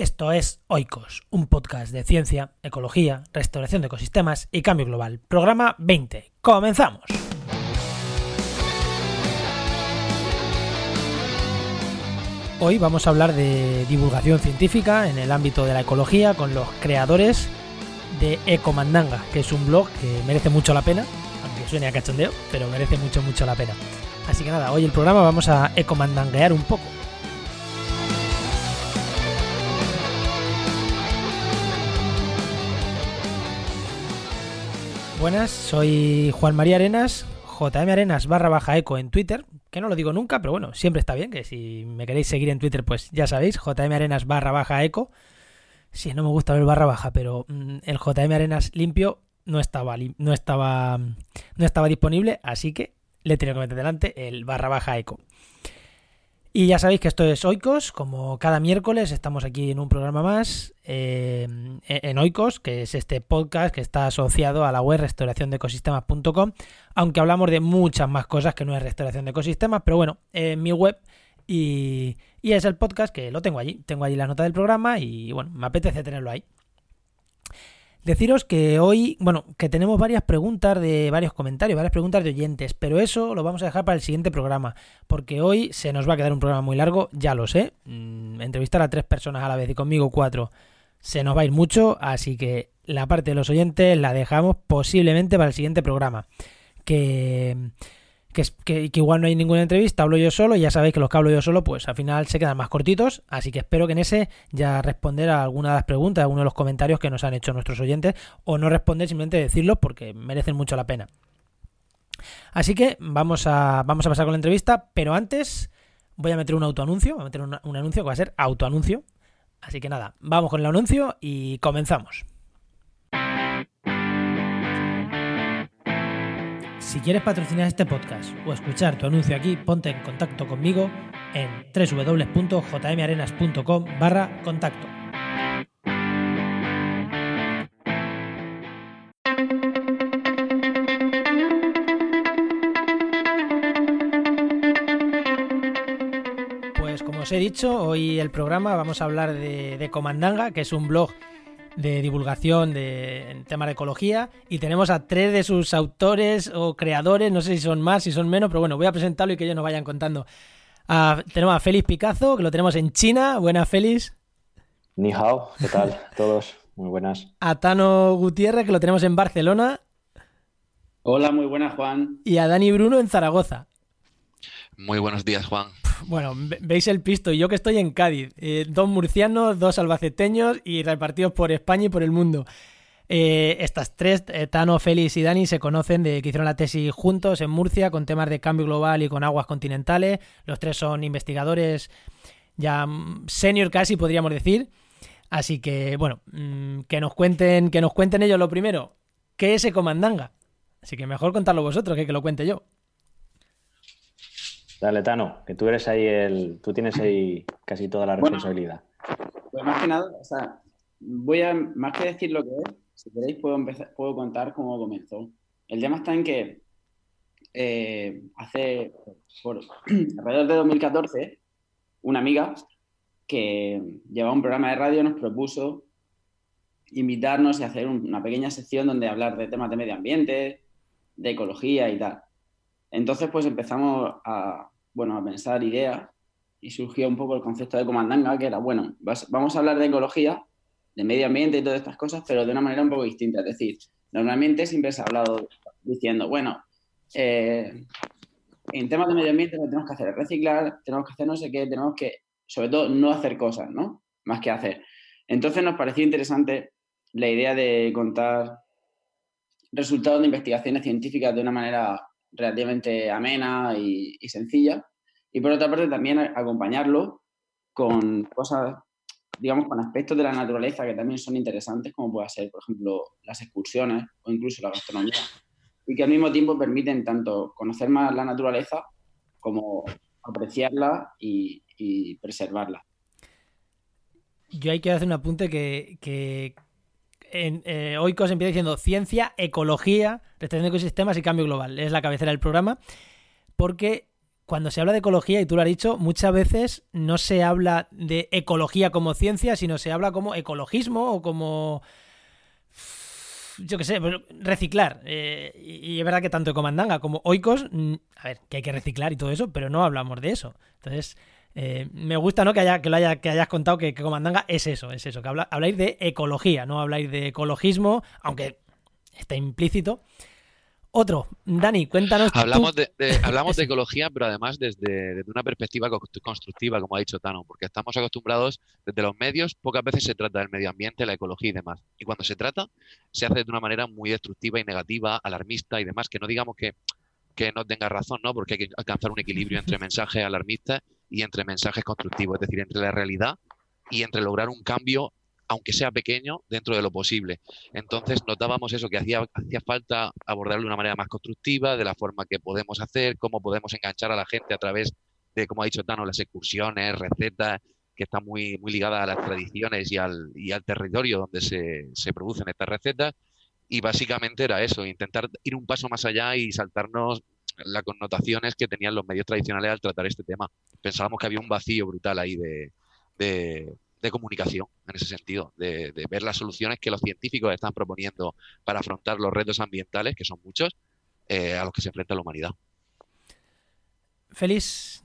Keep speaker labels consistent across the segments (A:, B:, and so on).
A: Esto es Oikos, un podcast de ciencia, ecología, restauración de ecosistemas y cambio global. Programa 20. ¡Comenzamos! Hoy vamos a hablar de divulgación científica en el ámbito de la ecología con los creadores de Ecomandanga, que es un blog que merece mucho la pena, aunque suene a cachondeo, pero merece mucho, mucho la pena. Así que nada, hoy el programa vamos a ecomandanguear un poco. Buenas, soy Juan María Arenas, JM Arenas barra baja eco en Twitter, que no lo digo nunca, pero bueno, siempre está bien, que si me queréis seguir en Twitter, pues ya sabéis, JM Arenas barra baja eco. Sí, no me gusta ver barra baja, pero mm, el JM Arenas limpio no estaba, no estaba, no estaba disponible, así que le he tenido que meter delante el barra baja eco. Y ya sabéis que esto es Oikos, como cada miércoles estamos aquí en un programa más eh, en Oikos, que es este podcast que está asociado a la web restauraciondeecosistemas.com, aunque hablamos de muchas más cosas que no es restauración de ecosistemas, pero bueno, en mi web y, y es el podcast que lo tengo allí, tengo allí la nota del programa y bueno, me apetece tenerlo ahí. Deciros que hoy, bueno, que tenemos varias preguntas de varios comentarios, varias preguntas de oyentes, pero eso lo vamos a dejar para el siguiente programa, porque hoy se nos va a quedar un programa muy largo, ya lo sé. Mm, entrevistar a tres personas a la vez y conmigo cuatro se nos va a ir mucho, así que la parte de los oyentes la dejamos posiblemente para el siguiente programa. Que que, igual no hay ninguna entrevista, hablo yo solo, y ya sabéis que los que hablo yo solo, pues al final se quedan más cortitos, así que espero que en ese ya responder a alguna de las preguntas, a alguno de los comentarios que nos han hecho nuestros oyentes, o no responder, simplemente decirlo porque merecen mucho la pena. Así que vamos a, vamos a pasar con la entrevista, pero antes voy a meter un autoanuncio, voy a meter un, un anuncio que va a ser autoanuncio. Así que nada, vamos con el anuncio y comenzamos. Si quieres patrocinar este podcast o escuchar tu anuncio aquí, ponte en contacto conmigo en www.jmarenas.com barra contacto. Pues como os he dicho, hoy el programa vamos a hablar de, de Comandanga, que es un blog de divulgación de, en temas de ecología y tenemos a tres de sus autores o creadores, no sé si son más, si son menos, pero bueno, voy a presentarlo y que ellos nos vayan contando. tenemos a Félix Picazo, que lo tenemos en China. Buenas, Félix.
B: Ni hao, ¿qué tal? Todos, muy buenas.
A: A Tano Gutiérrez, que lo tenemos en Barcelona.
C: Hola, muy buenas, Juan.
A: Y a Dani Bruno en Zaragoza.
D: Muy buenos días, Juan.
A: Bueno, veis el pisto. Yo que estoy en Cádiz. Eh, dos murcianos, dos albaceteños y repartidos por España y por el mundo. Eh, estas tres, eh, Tano, Félix y Dani, se conocen de que hicieron la tesis juntos en Murcia con temas de cambio global y con aguas continentales. Los tres son investigadores ya mm, senior casi, podríamos decir. Así que, bueno, mm, que nos cuenten, que nos cuenten ellos lo primero. ¿Qué es Ecomandanga? Así que mejor contarlo vosotros que que lo cuente yo.
B: Dale, Tano, que tú eres ahí el. Tú tienes ahí casi toda la responsabilidad.
C: pues más que nada, o sea, voy a. Más que decir lo que es, si queréis, puedo, empezar, puedo contar cómo comenzó. El tema está en que eh, hace. Por, alrededor de 2014, una amiga que llevaba un programa de radio nos propuso invitarnos y hacer una pequeña sección donde hablar de temas de medio ambiente, de ecología y tal. Entonces, pues empezamos a, bueno, a pensar ideas y surgió un poco el concepto de comandanga, que era, bueno, vamos a hablar de ecología, de medio ambiente y todas estas cosas, pero de una manera un poco distinta. Es decir, normalmente siempre se ha hablado diciendo, bueno, eh, en temas de medio ambiente lo que tenemos que hacer es reciclar, tenemos que hacer no sé qué, tenemos que, sobre todo, no hacer cosas, ¿no? Más que hacer. Entonces nos pareció interesante la idea de contar resultados de investigaciones científicas de una manera relativamente amena y, sencilla. Y por otra parte también acompañarlo con cosas, digamos, con aspectos de la naturaleza que también son interesantes, como puede ser, por ejemplo, las excursiones o incluso la gastronomía, y que al mismo tiempo permiten tanto conocer más la naturaleza como apreciarla y, preservarla.
A: Yo hay que hacer un apunte que, que en, eh, Oikos empieza diciendo ciencia, ecología, restauración de ecosistemas y cambio global. Es la cabecera del programa. Porque cuando se habla de ecología, y tú lo has dicho, muchas veces no se habla de ecología como ciencia, sino se habla como ecologismo o como yo qué sé, reciclar. Eh, y es verdad que tanto Comandanga como Oikos, mm, a ver, que hay que reciclar y todo eso, pero no hablamos de eso. Entonces, eh, me gusta ¿no? que, haya, que, lo haya, que hayas contado que, Comandanga es eso, es eso, que habla, habláis de ecología, no habláis de ecologismo, aunque está implícito. Otro, Dani, cuéntanos.
D: Hablamos, de, hablamos de ecología, pero además desde, una perspectiva constructiva, como ha dicho Tano, porque estamos acostumbrados desde los medios, pocas veces se trata del medio ambiente, la ecología y demás. Y cuando se trata, se hace de una manera muy destructiva y negativa, alarmista y demás, que no digamos que, que no tenga razón, ¿no? Porque hay que alcanzar un equilibrio entre mensajes alarmistas y entre mensajes constructivos, es decir, entre la realidad y entre lograr un cambio aunque sea pequeño, dentro de lo posible. Entonces notábamos eso, que hacía, hacía falta abordarlo de una manera más constructiva, de la forma que podemos hacer, cómo podemos enganchar a la gente a través de, como ha dicho Tano, las excursiones, recetas, que están muy, muy ligadas a las tradiciones y al, y al territorio donde se, se producen estas recetas. Y básicamente era eso, intentar ir un paso más allá y saltarnos las connotaciones que tenían los medios tradicionales al tratar este tema. Pensábamos que había un vacío brutal ahí de, de comunicación en ese sentido, de, ver las soluciones que los científicos están proponiendo para afrontar los retos ambientales, que son muchos, eh, a los que se enfrenta la humanidad.
A: Feliz.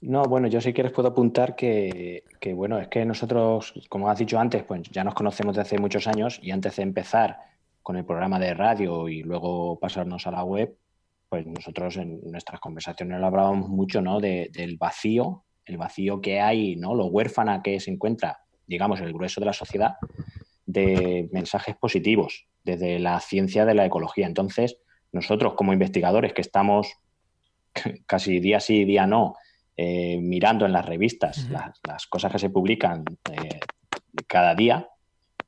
B: No, bueno, yo si quieres puedo apuntar que, que, bueno, es que nosotros, como has dicho antes, pues ya nos conocemos desde hace muchos años y antes de empezar con el programa de radio y luego pasarnos a la web, pues nosotros en nuestras conversaciones hablábamos mucho, ¿no? del vacío el vacío que hay, ¿no? Lo huérfana que se encuentra, digamos, el grueso de la sociedad, de mensajes positivos desde la ciencia de la ecología. Entonces, nosotros como investigadores que estamos casi día sí, día no, eh, mirando en las revistas las, cosas que se publican eh, cada día,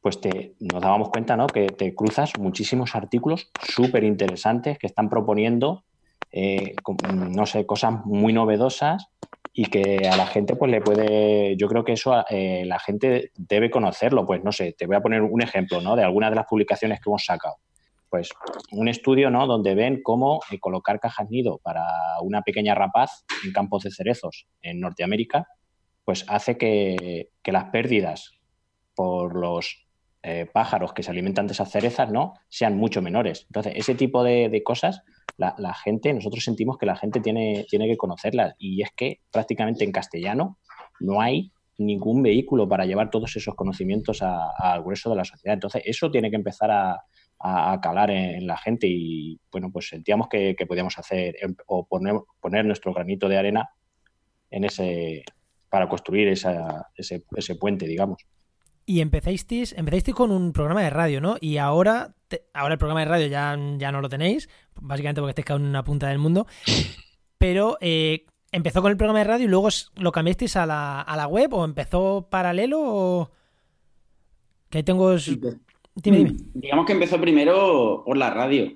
B: pues te, nos dábamos cuenta ¿no? que te cruzas muchísimos artículos súper interesantes que están proponiendo, eh, no sé, cosas muy novedosas y que a la gente pues le puede, yo creo que eso eh, la gente debe conocerlo, pues no sé, te voy a poner un ejemplo, ¿no? De algunas de las publicaciones que hemos sacado. Pues un estudio, ¿no? Donde ven cómo eh, colocar cajas nido para una pequeña rapaz en campos de cerezos en Norteamérica, pues hace que, las pérdidas por los eh, pájaros que se alimentan de esas cerezas, ¿no? Sean mucho menores. Entonces, ese tipo de, cosas la, gente, nosotros sentimos que la gente tiene, tiene que conocerlas y es que prácticamente en castellano no hay ningún vehículo para llevar todos esos conocimientos al grueso de la sociedad. Entonces, eso tiene que empezar a, calar en, la gente y, bueno, pues sentíamos que, podíamos hacer em, o poner, poner, nuestro granito de arena en ese para construir ese, ese puente, digamos.
A: Y empezasteis, empezasteis con un programa de radio, ¿no? Y ahora, ahora el programa de radio ya, ya no lo tenéis, básicamente porque estáis cada en una punta del mundo. Pero eh, empezó con el programa de radio y luego lo cambiasteis a la, a la web o empezó paralelo o... Que ahí tengo... Dime,
C: dime. Digamos que empezó primero por la radio.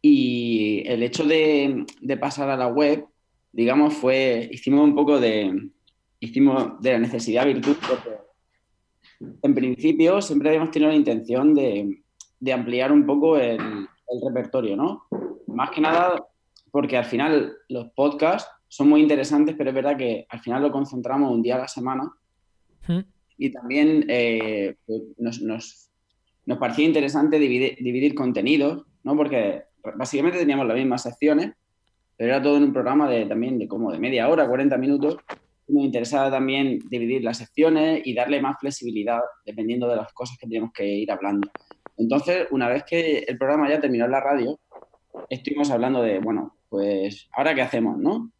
C: Y el hecho de, de pasar a la web, digamos, fue... Hicimos un poco de... Hicimos de la necesidad virtud porque en principio siempre habíamos tenido la intención de, ampliar un poco el, repertorio, ¿no? Más que nada porque al final los podcasts son muy interesantes, pero es verdad que al final lo concentramos un día a la semana. Hmm. Y también eh, pues, nos, parecía interesante dividir, dividir, contenidos, ¿no? Porque básicamente teníamos las mismas secciones, pero era todo en un programa de también de como de media hora, 40 minutos, me interesaba también dividir las secciones y darle más flexibilidad dependiendo de las cosas que tenemos que ir hablando. Entonces, una vez que el programa ya terminó en la radio, estuvimos hablando de, bueno, pues, ¿ahora qué hacemos, no?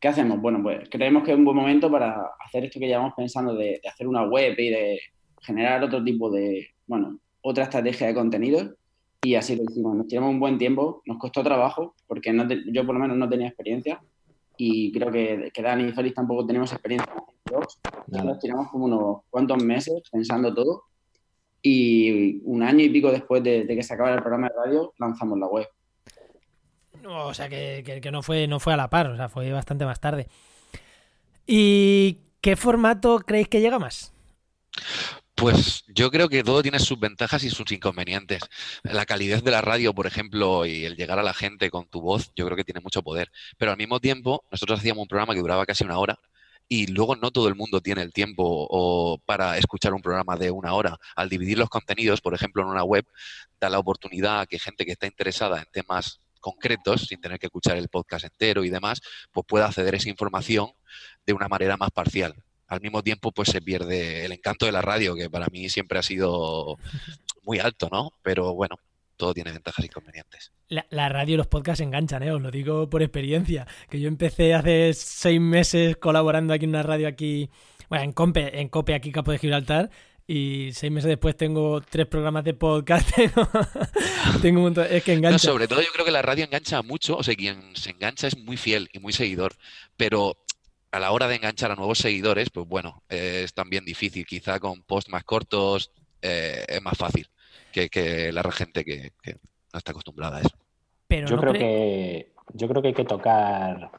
C: ¿Qué hacemos? Bueno, pues creemos que es un buen momento para hacer esto que llevamos pensando de, hacer una web y de generar otro tipo de, bueno, otra estrategia de contenidos. Y así lo hicimos. Nos tiramos un buen tiempo, nos costó trabajo, porque yo por lo menos no tenía experiencia, y creo que, que Dani y Félix tampoco tenemos experiencia en blogs. Nos tiramos como unos cuantos meses pensando todo y un año y pico después de, que se acabara el programa de radio lanzamos la web.
A: O sea que, que, no, fue, no fue a la par, o sea, fue bastante más tarde. ¿Y qué formato creéis que llega más?
D: Pues yo creo que todo tiene sus ventajas y sus inconvenientes. La calidez de la radio, por ejemplo, y el llegar a la gente con tu voz, yo creo que tiene mucho poder. Pero al mismo tiempo, nosotros hacíamos un programa que duraba casi una hora y luego no todo el mundo tiene el tiempo o para escuchar un programa de una hora. Al dividir los contenidos, por ejemplo, en una web, da la oportunidad a que gente que está interesada en temas concretos, sin tener que escuchar el podcast entero y demás, pues pueda acceder a esa información de una manera más parcial al mismo tiempo pues se pierde el encanto de la radio, que para mí siempre ha sido muy alto, ¿no? Pero bueno, todo tiene ventajas y inconvenientes.
A: La, radio y los podcasts enganchan, ¿eh? Os lo digo por experiencia, que yo empecé hace seis meses colaborando aquí en una radio aquí, bueno, en Compe, en Cope aquí Capo de Gibraltar, y seis meses después tengo tres programas de podcast. tengo un montón, es que engancha.
D: sobre todo yo creo que la radio engancha mucho, o sea, quien se engancha es muy fiel y muy seguidor, pero a la hora de enganchar a nuevos seguidores, pues bueno, es también difícil. Quizá con posts más cortos eh, es más fácil que, la gente que, no está acostumbrada a eso.
B: Pero yo creo que yo creo que hay que tocar,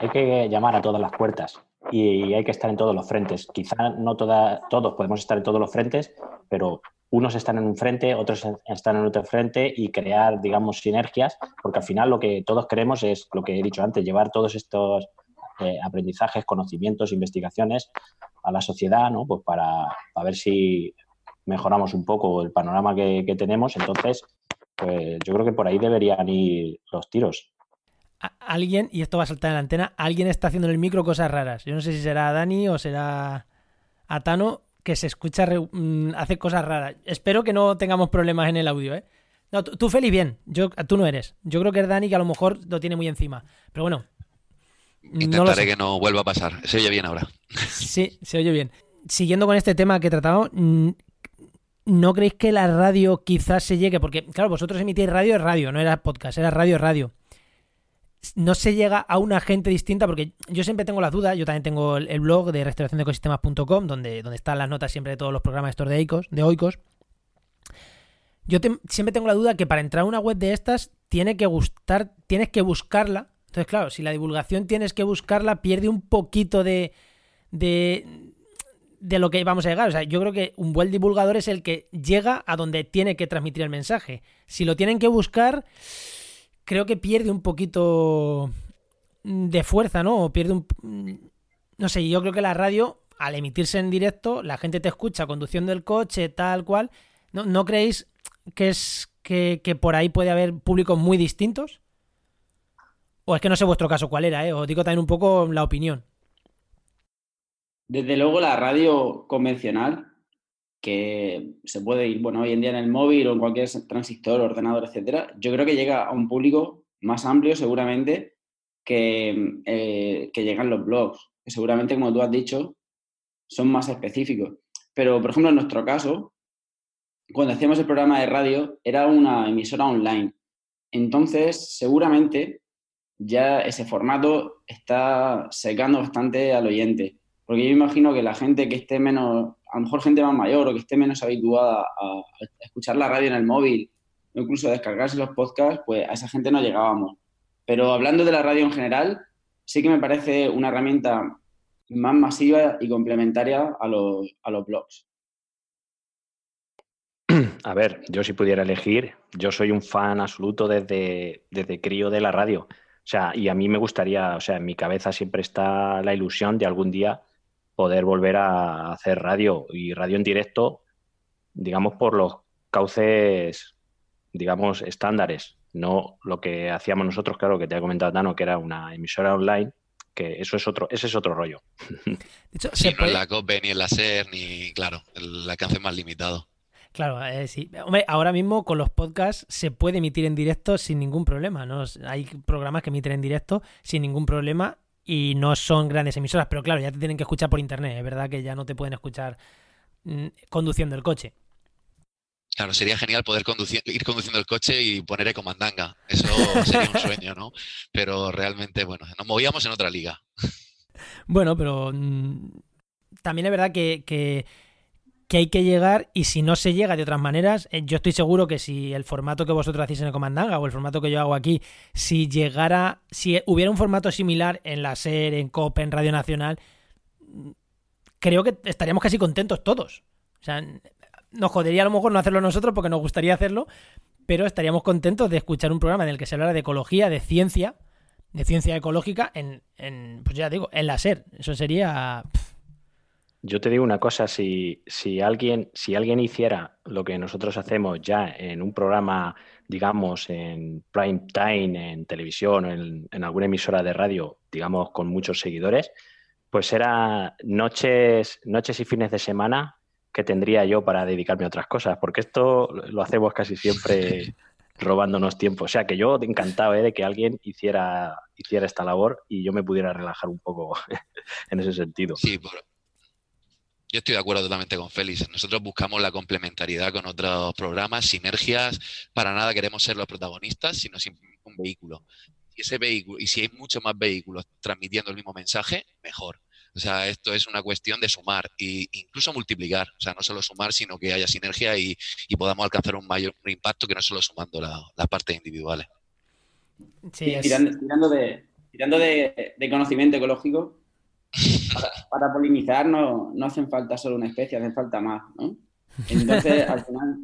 B: hay que llamar a todas las puertas y hay que estar en todos los frentes. Quizá no toda, todos podemos estar en todos los frentes, pero unos están en un frente, otros están en otro frente y crear, digamos, sinergias, porque al final lo que todos queremos es, lo que he dicho antes, llevar todos estos eh, aprendizajes, conocimientos, investigaciones a la sociedad, ¿no? Pues para, ver si mejoramos un poco el panorama que, tenemos. Entonces, pues yo creo que por ahí deberían ir los tiros.
A: Alguien, y esto va a saltar en la antena, alguien está haciendo en el micro cosas raras. Yo no sé si será Dani o será Atano que se escucha, mm, hace cosas raras. Espero que no tengamos problemas en el audio, ¿eh? No, tú, Feli, bien. Yo, tú no eres. Yo creo que es Dani que a lo mejor lo tiene muy encima. Pero bueno,
D: Intentaré que no vuelva a pasar. Se oye bien ahora.
A: Sí, se oye bien. Siguiendo con este tema que tratamos, ¿no creéis que la radio quizás se llegue? Porque, claro, vosotros emitís radio, es radio, no era podcast, era radio, radio. No se llega a una gente distinta, porque yo siempre tengo las dudas. Yo también tengo el, blog de restauraciondeecosistemas.com, donde, donde están las notas siempre de todos los programas estos de, Oikos, de Oikos. Yo siempre tengo la duda que para entrar a una web de estas tiene que gustar, tienes que buscarla entonces, claro, si la divulgación tienes que buscarla, pierde un poquito de, de, de lo que vamos a llegar. O sea, yo creo que un buen divulgador es el que llega a donde tiene que transmitir el mensaje. Si lo tienen que buscar, creo que pierde un poquito de fuerza, ¿no? O pierde un... No sé, yo creo que la radio, al emitirse en directo, la gente te escucha conduciendo el coche, tal cual. ¿No, ¿no creéis que es que, que por ahí puede haber públicos muy distintos? Es que no sé vuestro caso cuál era, ¿eh? Os digo también un poco la opinión.
C: Desde luego la radio convencional, que se puede ir, bueno, hoy en día en el móvil o en cualquier transistor, ordenador, etcétera, yo creo que llega a un público más amplio seguramente que, eh, que llegan los blogs, que seguramente, como tú has dicho, son más específicos. Pero, por ejemplo, en nuestro caso, cuando hacíamos el programa de radio, era una emisora online. Entonces, seguramente ya ese formato está secando bastante al oyente. Porque yo imagino que la gente que esté menos, a lo mejor gente más mayor o que esté menos habituada a, escuchar la radio en el móvil o incluso a descargarse los podcasts, pues a esa gente no llegábamos. Pero hablando de la radio en general, sí que me parece una herramienta más masiva y complementaria a los, a los blogs.
B: A ver, yo si pudiera elegir, yo soy un fan absoluto desde, desde crío de la radio. O sea, y a mí me gustaría, o sea, en mi cabeza siempre está la ilusión de algún día poder volver a hacer radio y radio en directo, digamos, por los cauces, digamos, estándares, no lo que hacíamos nosotros, claro, que te ha comentado Dano, que era una emisora online, que eso es otro, ese es otro rollo.
D: De hecho, sí, no es la COPE, ni el láser, ni, claro, el alcance más limitado.
A: Claro, eh, sí. Hombre, ahora mismo con los podcasts se puede emitir en directo sin ningún problema, ¿no? Hay programas que emiten en directo sin ningún problema y no son grandes emisoras, pero claro, ya te tienen que escuchar por internet. Es verdad que ya no te pueden escuchar mm, conduciendo el coche.
D: Claro, sería genial poder ir conduciendo el coche y poner ecomandanga. Eso sería un sueño, ¿no? Pero realmente, bueno, nos movíamos en otra liga.
A: Bueno, pero mm, también es verdad que que hay que llegar y si no se llega de otras maneras, eh, yo estoy seguro que si el formato que vosotros hacéis en el Comandanga o el formato que yo hago aquí, si llegara, si hubiera un formato similar en la SER, en COPE, en Radio Nacional, creo que estaríamos casi contentos todos. O sea, nos jodería a lo mejor no hacerlo nosotros porque nos gustaría hacerlo, pero estaríamos contentos de escuchar un programa en el que se hablara de ecología, de ciencia, de ciencia ecológica en, en pues ya digo, en la SER. Eso sería...
B: Yo te digo una cosa, si, si, alguien, si alguien hiciera lo que nosotros hacemos ya en un programa, digamos, en prime time, en televisión, en, en alguna emisora de radio, digamos, con muchos seguidores, pues era noches, noches y fines de semana que tendría yo para dedicarme a otras cosas, porque esto lo hacemos casi siempre robándonos tiempo. O sea que yo encantado ¿eh? de que alguien hiciera, hiciera esta labor y yo me pudiera relajar un poco en ese sentido.
D: Sí, yo estoy de acuerdo totalmente con Félix. Nosotros buscamos la complementariedad con otros programas, sinergias. Para nada queremos ser los protagonistas, sino un vehículo. Y ese vehículo, y si hay muchos más vehículos transmitiendo el mismo mensaje, mejor. O sea, esto es una cuestión de sumar e incluso multiplicar. O sea, no solo sumar, sino que haya sinergia y, podamos alcanzar un mayor impacto que no solo sumando las la partes individuales.
C: Sí, tirando, de, tirando de, conocimiento ecológico, para, polinizar no, no, hacen falta solo una especie, hacen falta más, ¿no? Entonces, al final,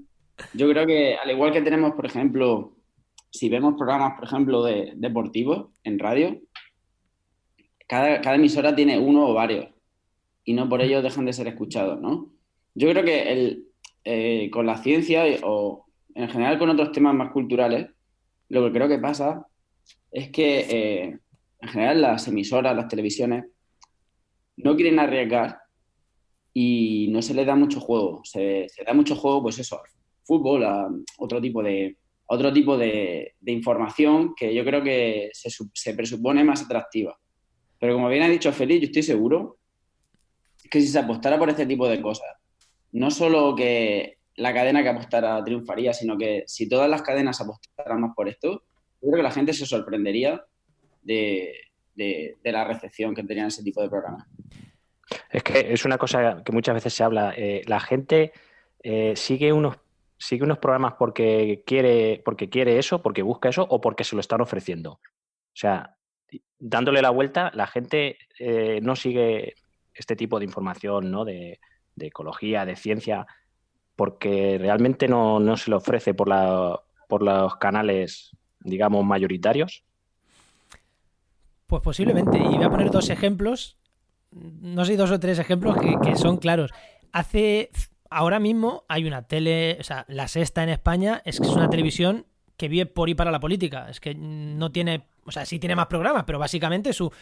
C: yo creo que al igual que tenemos, por ejemplo, si vemos programas, por ejemplo, de deportivos en radio, cada, emisora tiene uno o varios y no por ello dejan de ser escuchados, ¿no? Yo creo que el, eh, con la ciencia o en general con otros temas más culturales, lo que creo que pasa es que eh, en general las emisoras, las televisiones, no quieren arriesgar y no se les da mucho juego. Se, da mucho juego, pues eso, fútbol, a otro tipo de, otro tipo de, información que yo creo que se, se presupone más atractiva. Pero como bien ha dicho Feliz, yo estoy seguro que si se apostara por este tipo de cosas, no solo que la cadena que apostara triunfaría, sino que si todas las cadenas apostaran más por esto, yo creo que la gente se sorprendería de, la recepción que tenían ese tipo de programas.
B: Es que es una cosa que muchas veces se habla. Eh, la gente eh, sigue unos sigue unos programas porque quiere, porque quiere eso, porque busca eso o porque se lo están ofreciendo. O sea, dándole la vuelta, la gente eh, no sigue este tipo de información, ¿no? De, ecología, de ciencia, porque realmente no, se le ofrece por, la, por los canales, digamos, mayoritarios.
A: Pues posiblemente. Y voy a poner dos ejemplos, no sé, dos o tres ejemplos que, son claros. Hace, ahora mismo hay una tele, o sea, la sexta en España es que es una televisión que vive por y para la política. Es que no tiene, o sea, sí tiene más programas, pero básicamente su...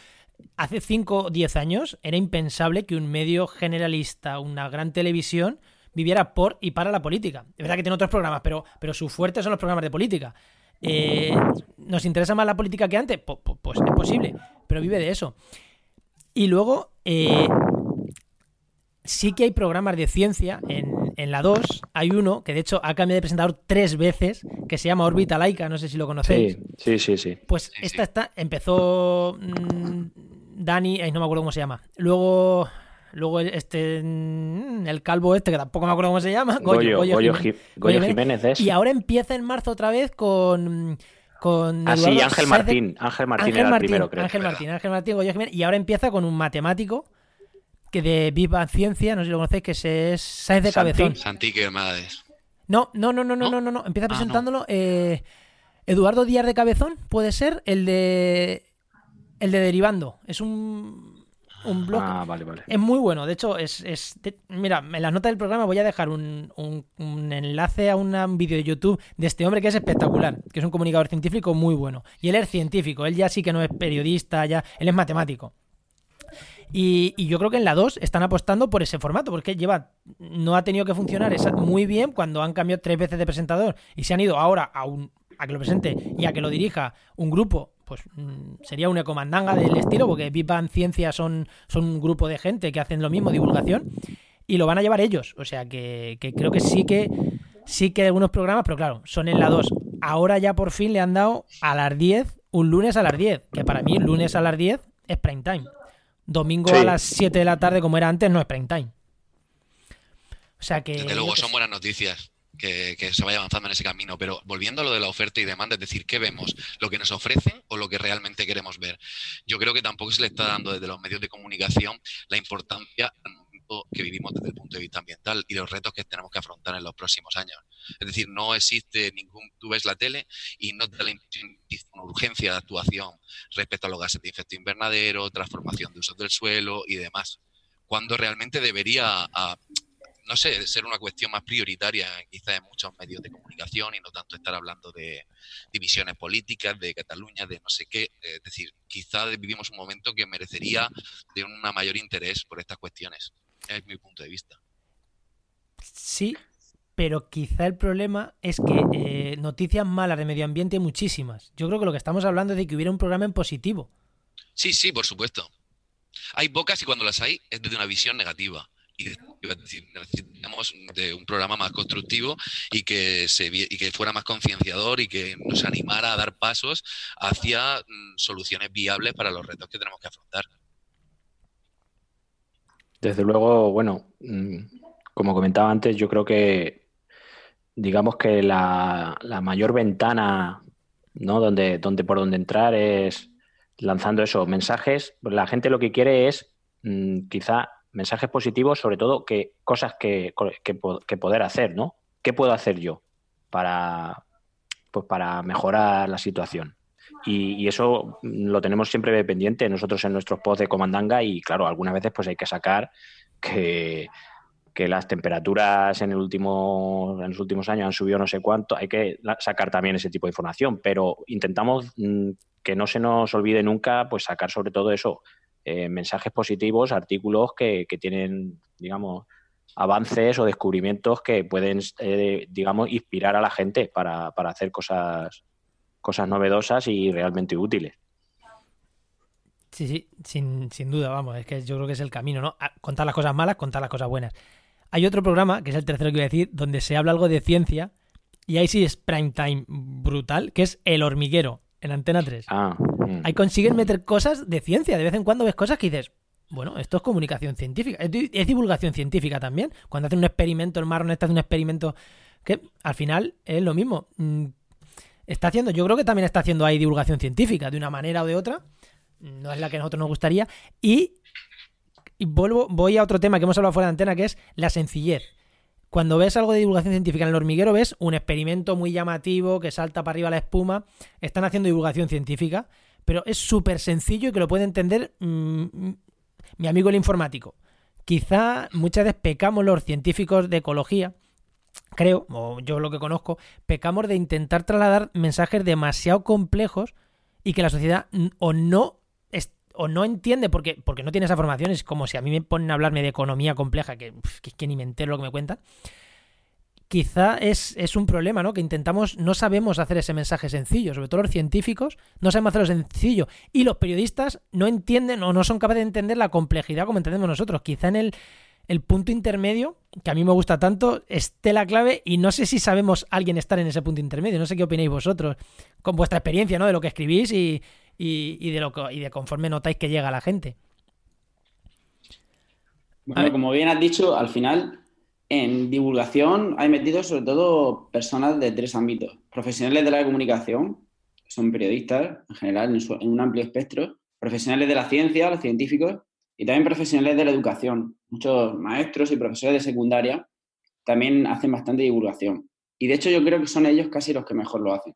A: Hace 5 o 10 años era impensable que un medio generalista, una gran televisión, viviera por y para la política. Es verdad que tiene otros programas, pero, pero su fuerte son los programas de política. Eh, ¿Nos interesa más la política que antes? Pues, es posible, pero vive de eso. Y luego, eh, sí que hay programas de ciencia. En, en, la 2 hay uno que de hecho ha cambiado de presentador tres veces, que se llama Órbita Laica, no sé si lo conocéis.
B: Sí, sí, sí.
A: Pues esta está, empezó mm, Dani, no me acuerdo cómo se llama. Luego luego este mm, el calvo este que tampoco me acuerdo cómo se llama
B: Goyo, Goyo, Jiménez,
A: y ahora empieza en marzo otra vez con con
B: ah, sí, Ángel Martín Ángel Martín
A: Ángel
B: era
A: Martín,
B: primero creo
A: Ángel Martín Ángel Martín Goyo Jiménez y ahora empieza con un matemático que de Viva Ciencia, no sé si lo conocéis, que es Sáenz de Cabezón.
D: Santi Quemades.
A: No, no, no, no, no, no, no, no. Empieza ah, presentándolo eh, Eduardo Díaz de Cabezón, puede ser el de el de Derivando. Es un, un blog.
B: Ah, vale, vale.
A: Es muy bueno. De hecho, es. es mira, en las notas del programa voy a dejar un, un, enlace a un vídeo de YouTube de este hombre que es espectacular, que es un comunicador científico muy bueno. Y él es científico, él ya sí que no es periodista, ya, él es matemático. Y, yo creo que en la 2 están apostando por ese formato, porque lleva no ha tenido que funcionar muy bien cuando han cambiado tres veces de presentador y se han ido ahora a, un, a que lo presente y a que lo dirija un grupo, pues mm, sería una comandanga del estilo, porque Vivan Ciencia son, son un grupo de gente que hacen lo mismo, divulgación, y lo van a llevar ellos. O sea que, que creo que sí que sí que hay algunos programas, pero claro, son en la 2. Ahora ya por fin le han dado a las 10, un lunes a las 10, que para mí lunes a las 10 es prime time. Domingo a las 7 de la tarde, como era antes, no es prime time. O sea que.
D: Desde luego son buenas noticias. Que, se vaya avanzando en ese camino. Pero volviendo a lo de la oferta y demanda, es decir, ¿qué vemos? ¿Lo que nos ofrecen o lo que realmente queremos ver? Yo creo que tampoco se le está dando desde los medios de comunicación la importancia que vivimos desde el punto de vista ambiental y los retos que tenemos que afrontar en los próximos años. Es decir, no existe ningún, tú ves la tele y no te da una urgencia de actuación respecto a los gases de efecto invernadero, transformación de usos del suelo y demás, cuando realmente debería no sé, ser una cuestión más prioritaria quizás en muchos medios de comunicación y no tanto estar hablando de divisiones políticas, de Cataluña, de no sé qué. Es decir, quizás vivimos un momento que merecería de un mayor interés por estas cuestiones. Es mi punto de vista.
A: Sí, pero quizá el problema es que eh, noticias malas de medio ambiente hay muchísimas. Yo creo que lo que estamos hablando es de que hubiera un programa en positivo.
D: Sí, sí, por supuesto. Hay pocas y cuando las hay es desde una visión negativa y necesitamos de un programa más constructivo y que, se, y que fuera más concienciador y que nos animara a dar pasos hacia mm, soluciones viables para los retos que tenemos que afrontar.
B: Desde luego, bueno, mm, como comentaba antes, yo creo que digamos que la, mayor ventana ¿no? donde, donde por donde entrar es lanzando esos mensajes. La gente lo que quiere es mm, quizá mensajes positivos, sobre todo que cosas que, que, poder hacer, ¿no? ¿Qué puedo hacer yo para, pues para mejorar la situación? Y, eso lo tenemos siempre pendiente nosotros en nuestros posts de Comandanga y claro, algunas veces pues hay que sacar que, que las temperaturas en, el último, en los últimos años han subido no sé cuánto, hay que sacar también ese tipo de información, pero intentamos mm, que no se nos olvide nunca pues sacar sobre todo eso, eh, mensajes positivos, artículos que, tienen, digamos, avances o descubrimientos que pueden, eh, digamos, inspirar a la gente para, hacer cosas, cosas novedosas y realmente útiles.
A: Sí, sí, sin, sin, duda, vamos, es que yo creo que es el camino, ¿no? Contar las cosas malas, contar las cosas buenas. Hay otro programa, que es el tercero que voy a decir, donde se habla algo de ciencia, y ahí sí es prime time brutal, que es El Hormiguero, en Antena 3.
B: Ah.
A: Ahí consiguen meter cosas de ciencia. De vez en cuando ves cosas que dices, bueno, esto es comunicación científica. Es, divulgación científica también. Cuando hacen un experimento, el Marron está haciendo un experimento que al final es lo mismo. Mm, está haciendo, yo creo que también está haciendo ahí divulgación científica, de una manera o de otra. No es la que a nosotros nos gustaría. Y, y vuelvo, voy a otro tema que hemos hablado fuera de antena, que es la sencillez. Cuando ves algo de divulgación científica en el hormiguero, ves un experimento muy llamativo que salta para arriba la espuma. Están haciendo divulgación científica, pero es súper sencillo y que lo puede entender mm, mm, mi amigo el informático. Quizá muchas veces pecamos los científicos de ecología, creo, o yo lo que conozco, pecamos de intentar trasladar mensajes demasiado complejos y que la sociedad o no o no entiende porque, porque no tiene esa formación, es como si a mí me ponen a hablarme de economía compleja, que, que, ni me entero lo que me cuentan. Quizá es, es, un problema, ¿no? Que intentamos, no sabemos hacer ese mensaje sencillo, sobre todo los científicos no sabemos hacerlo sencillo. Y los periodistas no entienden o no son capaces de entender la complejidad como entendemos nosotros. Quizá en el, el punto intermedio, que a mí me gusta tanto, esté la clave y no sé si sabemos alguien estar en ese punto intermedio. No sé qué opináis vosotros con vuestra experiencia, ¿no? De lo que escribís y, y, de lo y de conforme notáis que llega la gente.
C: Bueno, como bien has dicho, al final en divulgación hay metido sobre todo personas de tres ámbitos. Profesionales de la comunicación, son periodistas en general, en, un amplio espectro. Profesionales de la ciencia, los científicos, y también profesionales de la educación. Muchos maestros y profesores de secundaria también hacen bastante divulgación. Y de hecho yo creo que son ellos casi los que mejor lo hacen.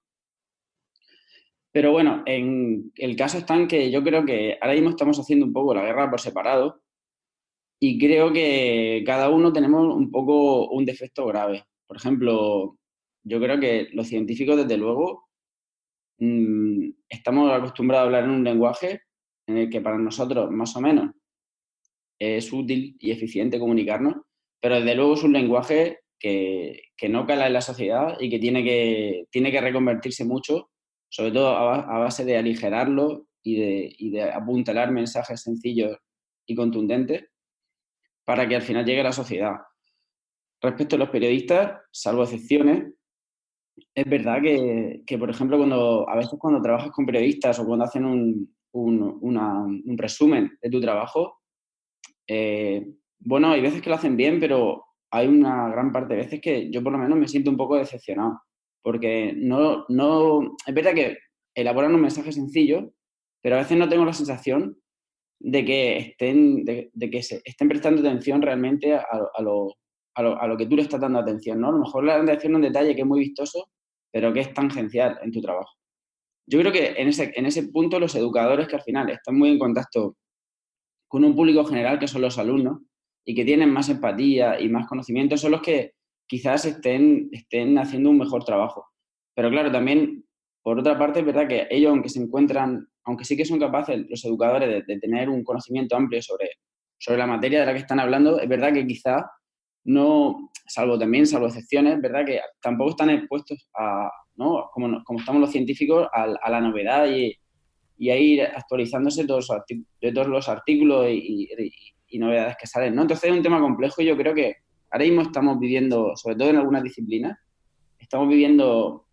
C: Pero bueno, en el caso está en que yo creo que ahora mismo estamos haciendo un poco la guerra por separado y creo que cada uno tenemos un poco un defecto grave. Por ejemplo, yo creo que los científicos, desde luego, mm, estamos acostumbrados a hablar en un lenguaje en el que para nosotros, más o menos, es útil y eficiente comunicarnos, pero desde luego es un lenguaje que, que no cala en la sociedad y que tiene que, tiene que reconvertirse mucho sobre todo a, base de aligerarlo y de, de apuntalar mensajes sencillos y contundentes para que al final llegue a la sociedad. Respecto a los periodistas, salvo excepciones, es verdad que, por ejemplo, cuando a veces cuando trabajas con periodistas o cuando hacen un, un, resumen de tu trabajo, eh, bueno, hay veces que lo hacen bien, pero hay una gran parte de veces que yo por lo menos me siento un poco decepcionado porque no, no, es verdad que elaboran un mensaje sencillo, pero a veces no tengo la sensación de que estén, de, que se estén prestando atención realmente a, lo, a, lo, que tú le estás dando atención, ¿no? A lo mejor le dan atención a un detalle que es muy vistoso, pero que es tangencial en tu trabajo. Yo creo que en ese, en ese punto los educadores que al final están muy en contacto con un público general que son los alumnos y que tienen más empatía y más conocimiento son los que quizás estén, estén haciendo un mejor trabajo. Pero claro, también, por otra parte, es verdad que ellos, aunque se encuentran aunque sí que son capaces los educadores de, tener un conocimiento amplio sobre, sobre la materia de la que están hablando, es verdad que quizá no, salvo también, salvo excepciones, es verdad que tampoco están expuestos a, ¿no? como, como estamos los científicos, a, la novedad y, y, a ir actualizándose todos, de todos los artículos y, y, novedades que salen. ¿no? Entonces es un tema complejo y yo creo que ahora mismo estamos viviendo, sobre todo en algunas disciplinas, estamos viviendo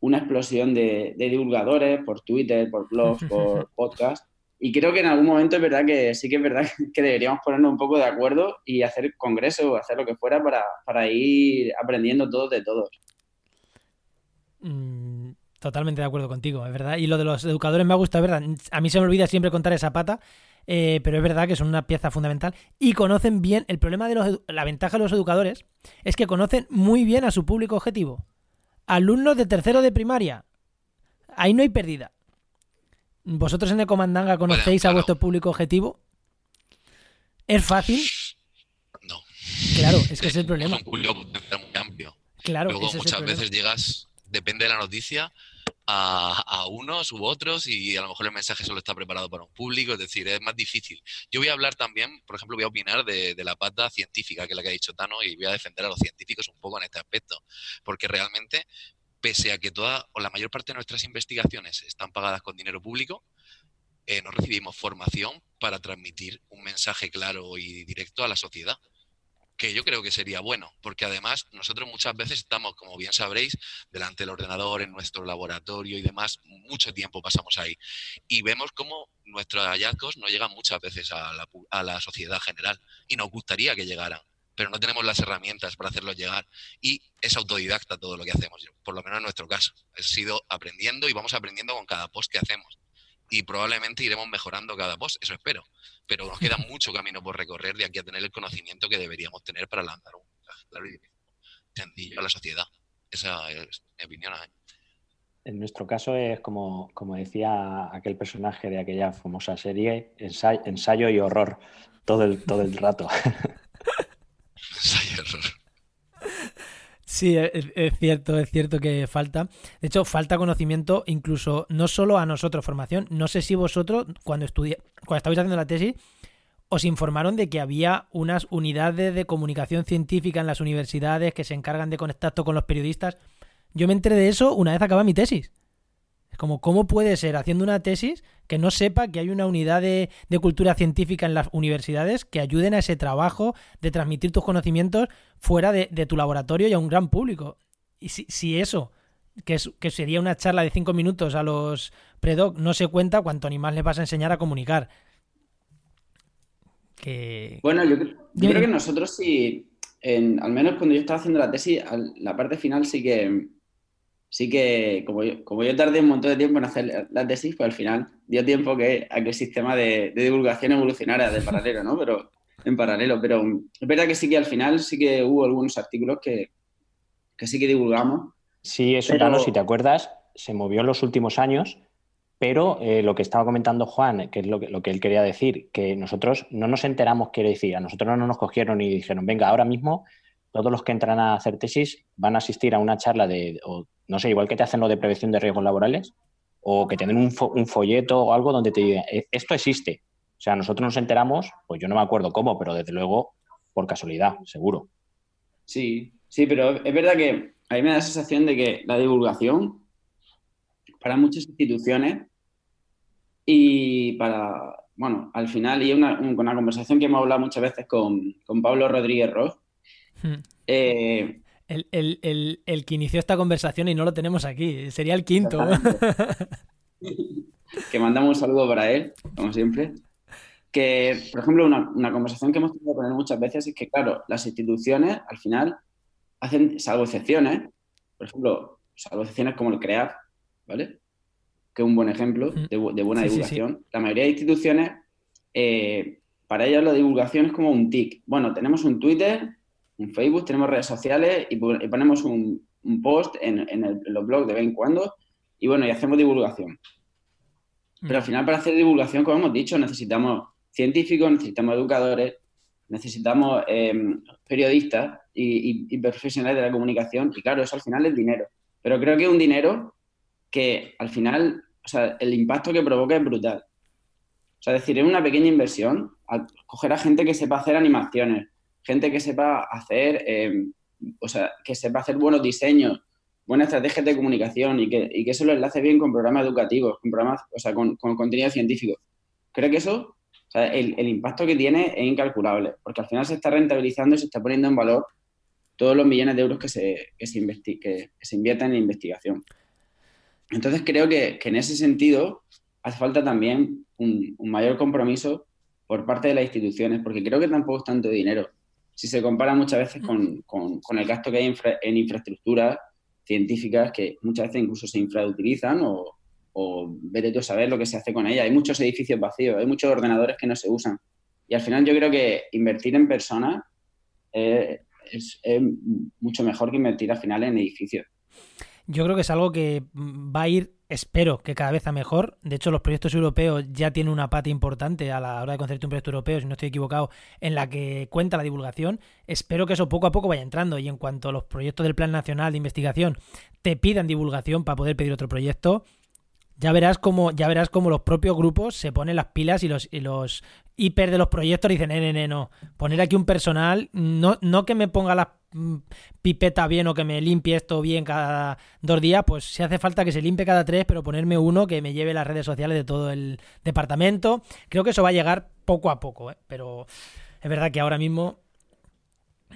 C: una explosión de, divulgadores por Twitter, por blogs, por podcast. Y creo que en algún momento es verdad que sí que es verdad que deberíamos ponernos un poco de acuerdo y hacer congreso o hacer lo que fuera para, ir aprendiendo todos de todos.
A: Mm, totalmente de acuerdo contigo, es verdad. Y lo de los educadores me ha gustado, es verdad. A mí se me olvida siempre contar esa pata, eh, pero es verdad que son una pieza fundamental y conocen bien. El problema de los. La ventaja de los educadores es que conocen muy bien a su público objetivo alumnos de tercero de primaria. Ahí no hay pérdida. ¿Vosotros en Ecomandanga conocéis a vuestro público objetivo? ¿Es fácil?
D: No.
A: Claro, es que es el problema.
D: Es un público muy amplio.
A: Claro,
D: Luego muchas veces llegas, depende de la noticia, a, unos u otros y a lo mejor el mensaje solo está preparado para un público, es decir, es más difícil. Yo voy a hablar también, por ejemplo, voy a opinar de, la pata científica, que es la que ha dicho Tano, y voy a defender a los científicos un poco en este aspecto, porque realmente, pese a que toda o la mayor parte de nuestras investigaciones están pagadas con dinero público, eh, no recibimos formación para transmitir un mensaje claro y directo a la sociedad que yo creo que sería bueno, porque además nosotros muchas veces estamos, como bien sabréis, delante del ordenador, en nuestro laboratorio y demás, mucho tiempo pasamos ahí. Y vemos cómo nuestros hallazgos no llegan muchas veces a la, a la sociedad general y nos gustaría que llegaran pero no tenemos las herramientas para hacerlos llegar. Y es autodidacta todo lo que hacemos, por lo menos en nuestro caso. Ha sido aprendiendo y vamos aprendiendo con cada post que hacemos y probablemente iremos mejorando cada post, eso espero. Pero nos queda mucho camino por recorrer de aquí a tener el conocimiento que deberíamos tener para lanzar un mensaje claro y sencillo a la sociedad. Esa es mi opinión. ¿eh?
B: En nuestro caso es como, como decía aquel personaje de aquella famosa serie, ensayo, ensayo y horror todo el, todo el rato.
D: ensayo y horror.
A: Sí, es, cierto, es cierto que falta. De hecho, falta conocimiento incluso no solo a nosotros, formación. No sé si vosotros, cuando, cuando estabais haciendo la tesis, os informaron de que había unas unidades de comunicación científica en las universidades que se encargan de contacto con los periodistas. Yo me enteré de eso una vez acaba mi tesis. Como, ¿cómo puede ser haciendo una tesis que no sepa que hay una unidad de, cultura científica en las universidades que ayuden a ese trabajo de transmitir tus conocimientos fuera de, tu laboratorio y a un gran público? Y si, eso, que, es, que sería una charla de cinco minutos a los predoc, no se cuenta, cuanto ni más les vas a enseñar a comunicar. Que...
C: Bueno, yo, creo que nosotros sí, al menos cuando yo estaba haciendo la tesis, la parte final sí que sí que, como yo, como yo tardé un montón de tiempo en hacer la tesis, pues al final dio tiempo que aquel sistema de, divulgación evolucionara de paralelo, ¿no? Pero en paralelo, pero es verdad que sí que al final sí que hubo algunos artículos que, que sí que divulgamos.
B: Sí, eso, pero... si te acuerdas, se movió en los últimos años, pero eh, lo que estaba comentando Juan, que es lo que, lo que él quería decir, que nosotros no nos enteramos, quiere decir, a nosotros no nos cogieron y dijeron, venga, ahora mismo todos los que entran a hacer tesis van a asistir a una charla de, no sé, igual que te hacen lo de prevención de riesgos laborales, o que te den un, folleto o algo donde te digan, e, esto existe. O sea, nosotros nos enteramos, pues yo no me acuerdo cómo, pero desde luego por casualidad, seguro.
C: Sí, sí, pero es verdad que a mí me da la sensación de que la divulgación para muchas instituciones y para, bueno, al final, y una, una conversación que hemos hablado muchas veces con, con Pablo Rodríguez Ross,
A: hmm. eh, el, que inició esta conversación y no lo tenemos aquí. Sería el quinto.
C: que mandamos un saludo para él, como siempre. Que, por ejemplo, una, conversación que hemos tenido con él muchas veces es que, claro, las instituciones al final hacen, salvo excepciones, por ejemplo, salvo excepciones como el CREAF, ¿vale? Que es un buen ejemplo de, buena divulgación. La mayoría de instituciones eh, para ellos la divulgación es como un tic. Bueno, tenemos un Twitter, un Facebook, tenemos redes sociales y, ponemos un, post en, en, los blogs de vez en cuando y bueno, y hacemos divulgación. Pero al final para hacer divulgación, como hemos dicho, necesitamos científicos, necesitamos educadores, necesitamos em, periodistas y, profesionales de la comunicación. Y claro, eso al final es dinero. Pero creo que es un dinero que al final, o sea, el impacto que provoca es brutal. O sea, es decir, es una pequeña inversión, coger a gente que sepa hacer animaciones, gente que sepa hacer, em, o sea, que sepa hacer buenos diseños, buenas estrategias de comunicación y que, y que eso lo enlace bien con programas educativos, con programas, o sea, con, con contenido científico. Creo que eso, o sea, el, el, impacto que tiene es incalculable, porque al final se está rentabilizando y se está poniendo en valor todos los millones de euros que se, que se, que, se invierten en investigación. Entonces creo que, que, en ese sentido hace falta también un, mayor compromiso por parte de las instituciones, porque creo que tampoco es tanto dinero. Si se compara muchas veces con, con, con el gasto que hay en infraestructura científicas que muchas veces incluso se infrautilizan o, o vete tú a saber lo que se hace con ellas. Hay muchos edificios vacíos, hay muchos ordenadores que no se usan. Y al final yo creo que invertir en personas es, es, mucho mejor que invertir al final en edificios.
A: Yo creo que es algo que va a ir espero que cada vez a mejor. De hecho, los proyectos europeos ya tienen una pata importante a la hora de concebir un proyecto europeo, si no estoy equivocado, en la que cuenta la divulgación. Espero que eso poco a poco vaya entrando y en cuanto a los proyectos del Plan Nacional de Investigación te pidan divulgación para poder pedir otro proyecto, ya verás cómo, ya verás cómo los propios grupos se ponen las pilas y los, y los hiper de los proyectos dicen, eh, no, no, poner aquí un personal, no, no que me ponga la mm, pipeta bien o que me limpie esto bien cada dos días, pues si hace falta que se limpie cada tres, pero ponerme uno que me lleve las redes sociales de todo el departamento. Creo que eso va a llegar poco a poco, ¿eh? pero es verdad que ahora mismo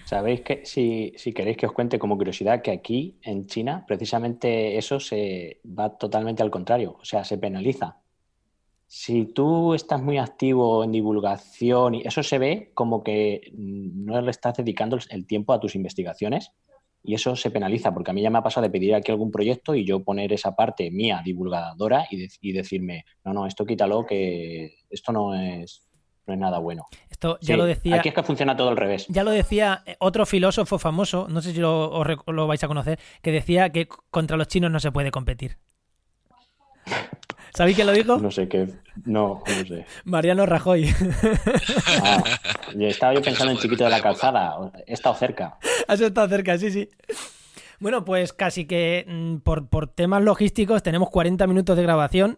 B: Sabéis que si, queréis que os cuente como curiosidad que aquí en China precisamente eso se va totalmente al contrario, o sea, se penaliza. Si tú estás muy activo en divulgación y eso se ve como que no le estás dedicando el tiempo a tus investigaciones y eso se penaliza, porque a mí ya me ha pasado de pedir aquí algún proyecto y yo poner esa parte mía divulgadora y, y decirme, no, no, esto quítalo, que esto no es, no es nada bueno.
A: Esto ya lo decía.
B: Aquí es que funciona todo al revés.
A: Ya lo decía otro filósofo famoso, no sé si lo, lo vais a conocer, que decía que contra los chinos no se puede competir. ¿Sabéis quién lo dijo?
B: No sé qué. No, no sé.
A: Mariano Rajoy.
B: Ah, estaba yo pensando en Chiquito de la Calzada. He estado cerca.
A: Has estado cerca, sí, sí. Bueno, pues casi que mm, por, por temas logísticos tenemos 40 minutos de grabación.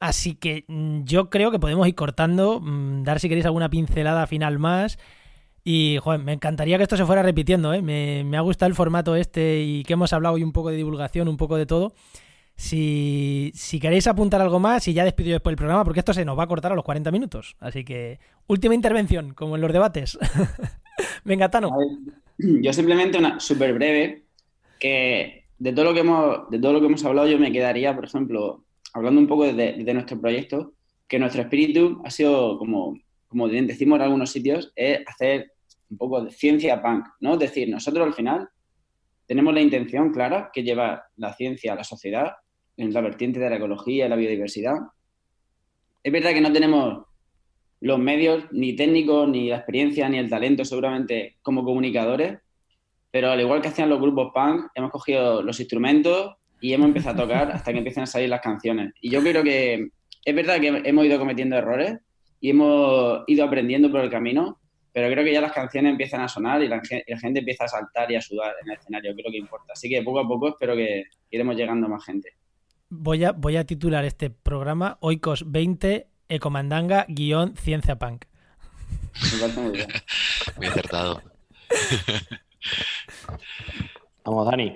A: Así que mm, yo creo que podemos ir cortando, mm, dar si queréis alguna pincelada final más. Y, joder, me encantaría que esto se fuera repitiendo, ¿eh? Me, ha gustado el formato este y que hemos hablado hoy un poco de divulgación, un poco de todo. Si, si queréis apuntar algo más, y ya despido después el programa, porque esto se nos va a cortar a los 40 minutos. Así que, última intervención, como en los debates. Venga, Tano.
C: yo simplemente una súper breve, que de todo, lo que hemos, de todo lo que hemos hablado yo me quedaría, por ejemplo, hablando un poco de, nuestro proyecto, que nuestro espíritu ha sido, como, como decimos en algunos sitios, es hacer un poco de ciencia punk, ¿no? Es decir, nosotros al final tenemos la intención clara que lleva la ciencia a la sociedad en la vertiente de la ecología y la biodiversidad. Es verdad que no tenemos los medios, ni técnicos, ni la experiencia, ni el talento seguramente como comunicadores, pero al igual que hacían los grupos punk, hemos cogido los instrumentos, y hemos empezado a tocar hasta que empiezan a salir las canciones. Y yo creo que es verdad que hemos ido cometiendo errores y hemos ido aprendiendo por el camino, pero creo que ya las canciones empiezan a sonar y la, gente empieza a saltar y a sudar en el escenario, creo que importa. Así que poco a poco espero que iremos llegando a más gente.
A: Voy a, voy a titular este programa Oikos 20 Ecomandanga guion Ciencia Punk.
D: muy, muy acertado.
B: Vamos, Dani.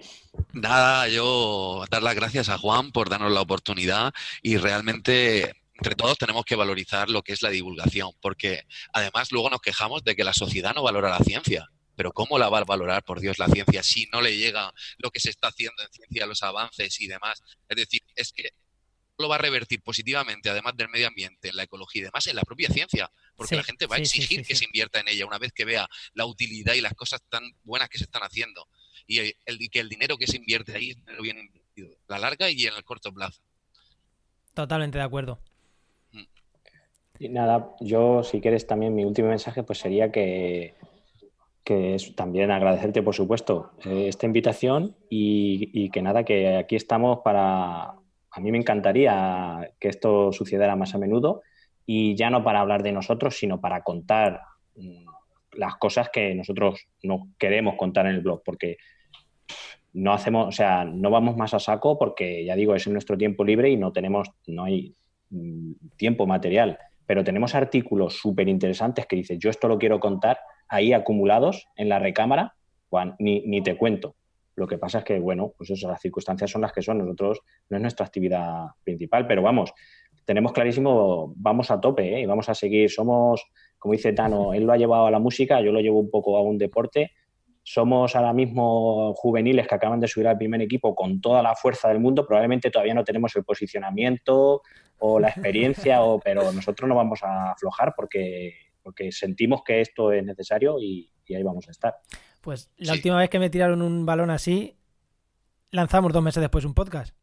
D: Nada, yo dar las gracias a Juan por darnos la oportunidad y realmente entre todos tenemos que valorizar lo que es la divulgación, porque además luego nos quejamos de que la sociedad no valora la ciencia. Pero ¿cómo la va a valorar, por Dios, la ciencia si no le llega lo que se está haciendo en ciencia, los avances y demás? Es decir, es que lo va a revertir positivamente, además del medio ambiente, en la ecología y demás, en la propia ciencia, porque la gente va a exigir que se invierta en ella una vez que vea la utilidad y las cosas tan buenas que se están haciendo y el, que el dinero que se invierte ahí lo bien invertido, la larga y en el corto plazo.
A: Totalmente de acuerdo.
B: Mm. nada, yo si quieres también mi último mensaje pues sería que, que es también agradecerte por supuesto eh, esta invitación y, que nada, que aquí estamos para, a mí me encantaría que esto sucediera más a menudo y ya no para hablar de nosotros, sino para contar mm, las cosas que nosotros no queremos contar en el blog, porque no hacemos, o sea, no vamos más a saco porque ya digo, es nuestro tiempo libre y no tenemos, no hay mm, tiempo material, pero tenemos artículos súper interesantes que dices, yo esto lo quiero contar ahí acumulados en la recámara, Juan, ni, ni te cuento. Lo que pasa es que, bueno, pues eso, las circunstancias son las que son. Nosotros no es nuestra actividad principal, pero vamos, tenemos clarísimo, vamos a tope ¿eh? y vamos a seguir. Somos, como dice Tano, él lo ha llevado a la música, yo lo llevo un poco a un deporte. Somos ahora mismo juveniles que acaban de subir al primer equipo con toda la fuerza del mundo. Probablemente todavía no tenemos el posicionamiento o la experiencia, o, pero nosotros no vamos a aflojar porque, porque sentimos que esto es necesario y, ahí vamos a estar.
A: Pues la última vez que me tiraron un balón así, lanzamos dos meses después un podcast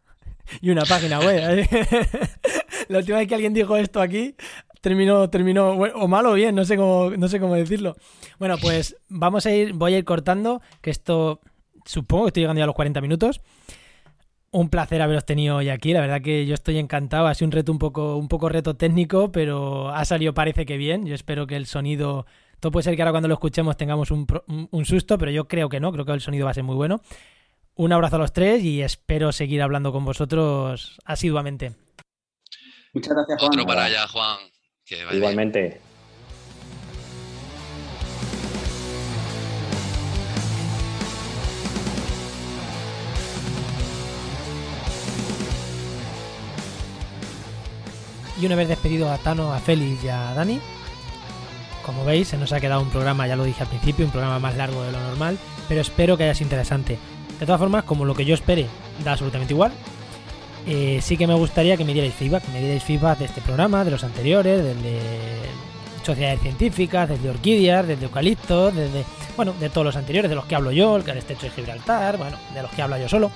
A: y una página web. la última vez que alguien dijo esto aquí, terminó, terminó, o malo o bien, no sé cómo, no sé cómo decirlo. Bueno, pues vamos a ir, voy a ir cortando, que esto supongo que estoy llegando ya a los 40 minutos. Un placer haberos tenido hoy aquí, la verdad que yo estoy encantado, ha sido un reto un poco, un poco reto técnico, pero ha salido parece que bien, yo espero que el sonido, todo puede ser que ahora cuando lo escuchemos tengamos un, un susto, pero yo creo que no, creo que el sonido va a ser muy bueno. Un abrazo a los tres y espero seguir hablando con vosotros asiduamente.
C: Muchas gracias, Juan.
D: Otro para allá, Juan.
B: Igualmente.
A: Y una vez despedido a Tano, a Félix y a Dani, como veis, se nos ha quedado un programa, ya lo dije al principio, un programa más largo de lo normal, pero espero que haya sido interesante. De todas formas, como lo que yo espere da absolutamente igual, eh, sí que me gustaría que me dierais feedback, que me dierais feedback de este programa, de los anteriores, desde sociedades científicas, desde orquídeas, desde eucaliptos, desde, bueno, de todos los anteriores, de los que hablo yo, el que al estrecho de Gibraltar, bueno, de los que hablo yo solo.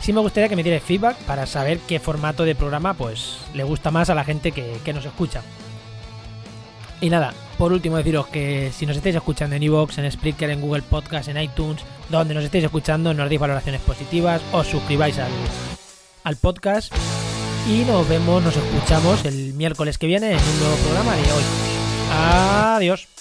A: Sí me gustaría que me dierais feedback para saber qué formato de programa pues le gusta más a la gente que, nos escucha. Y nada, por último deciros que si nos estáis escuchando en iVoox, en Spreaker, en Google Podcast, en iTunes, donde nos estéis escuchando, nos deis valoraciones positivas, os suscribáis al, al podcast y nos vemos, nos escuchamos el miércoles que viene en un nuevo programa de hoy. Adiós.